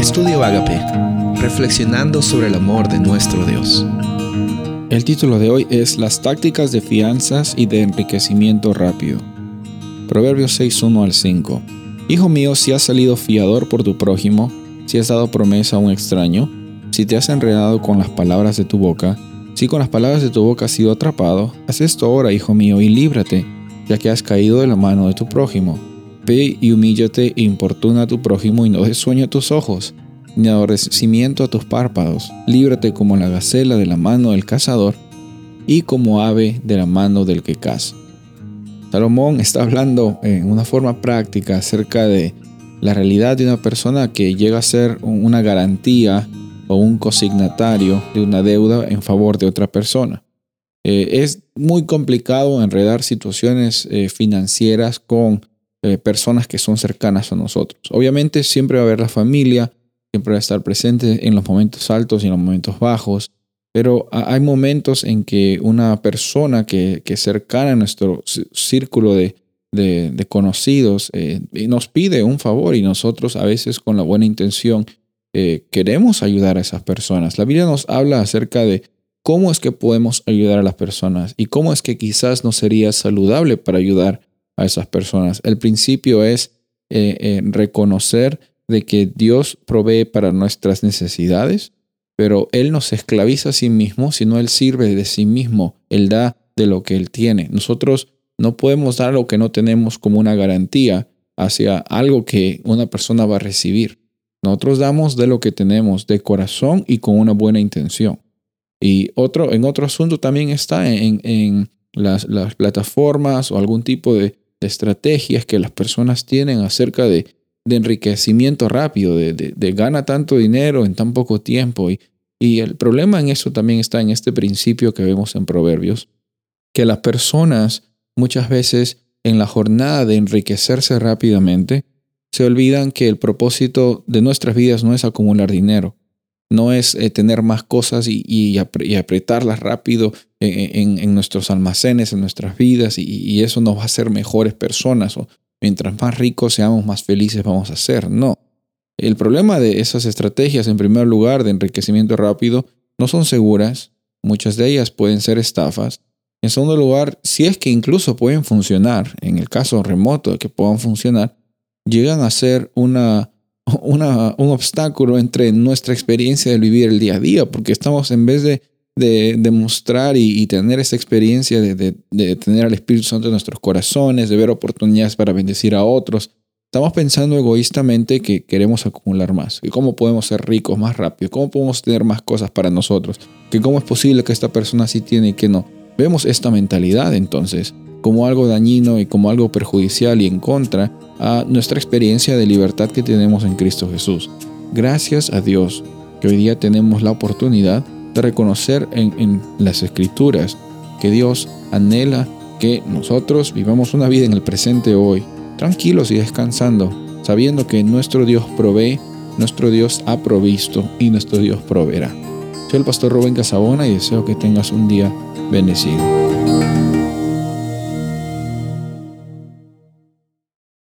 Estudio Agape, reflexionando sobre el amor de nuestro Dios. El título de hoy es Las tácticas de fianzas y de enriquecimiento rápido. Proverbios 6, 1 al 5. Hijo mío, si has salido fiador por tu prójimo, si has dado promesa a un extraño, si te has enredado con las palabras de tu boca, si con las palabras de tu boca has sido atrapado, haz esto ahora, hijo mío, y líbrate, ya que has caído de la mano de tu prójimo. Ve y humíllate e importuna a tu prójimo y no des sueño a tus ojos, ni aborrecimiento a tus párpados. Líbrate como la gacela de la mano del cazador y como ave de la mano del que caza. Salomón está hablando en una forma práctica acerca de la realidad de una persona que llega a ser una garantía o un cosignatario de una deuda en favor de otra persona. Eh, es muy complicado enredar situaciones eh, financieras con eh, personas que son cercanas a nosotros. Obviamente siempre va a haber la familia, siempre va a estar presente en los momentos altos y en los momentos bajos, pero hay momentos en que una persona que, es cercana a nuestro círculo de, conocidos eh, nos pide un favor y nosotros a veces con la buena intención eh, queremos ayudar a esas personas. La Biblia nos habla acerca de cómo es que podemos ayudar a las personas y cómo es que quizás no sería saludable para ayudar a esas personas. El principio es eh, eh, reconocer de que Dios provee para nuestras necesidades, pero Él no se esclaviza a sí mismo, sino Él sirve de sí mismo, Él da de lo que Él tiene. Nosotros no podemos dar lo que no tenemos como una garantía hacia algo que una persona va a recibir. Nosotros damos de lo que tenemos, de corazón y con una buena intención. Y otro, en otro asunto también está en, las, plataformas o algún tipo de estrategias que las personas tienen acerca de, enriquecimiento rápido, de, de, gana tanto dinero en tan poco tiempo. Y, y el problema en eso también está en este principio que vemos en Proverbios, que las personas muchas veces en la jornada de enriquecerse rápidamente, se olvidan que el propósito de nuestras vidas no es acumular dinero, no es eh, tener más cosas y, apretarlas rápido en, nuestros almacenes, en nuestras vidas, y, eso nos va a hacer mejores personas. O mientras más ricos seamos, más felices vamos a ser. No. El problema de esas estrategias, en primer lugar, de enriquecimiento rápido, no son seguras. Muchas de ellas pueden ser estafas. En segundo lugar, si es que incluso pueden funcionar, en el caso remoto de que puedan funcionar, llegan a ser una un obstáculo entre nuestra experiencia de vivir el día a día, porque estamos en vez de, de, demostrar y, tener esa experiencia de, de, tener al Espíritu Santo en nuestros corazones, de ver oportunidades para bendecir a otros, estamos pensando egoístamente que queremos acumular más, que cómo podemos ser ricos más rápido, cómo podemos tener más cosas para nosotros, que cómo es posible que esta persona sí tiene y que no. Vemos esta mentalidad entonces como algo dañino y como algo perjudicial y en contra a nuestra experiencia de libertad que tenemos en Cristo Jesús. Gracias a Dios que hoy día tenemos la oportunidad de reconocer en, las escrituras que Dios anhela que nosotros vivamos una vida en el presente hoy, tranquilos y descansando, sabiendo que nuestro Dios provee, nuestro Dios ha provisto y nuestro Dios proveerá. Soy el pastor Rubén Casabona y deseo que tengas un día bendecido.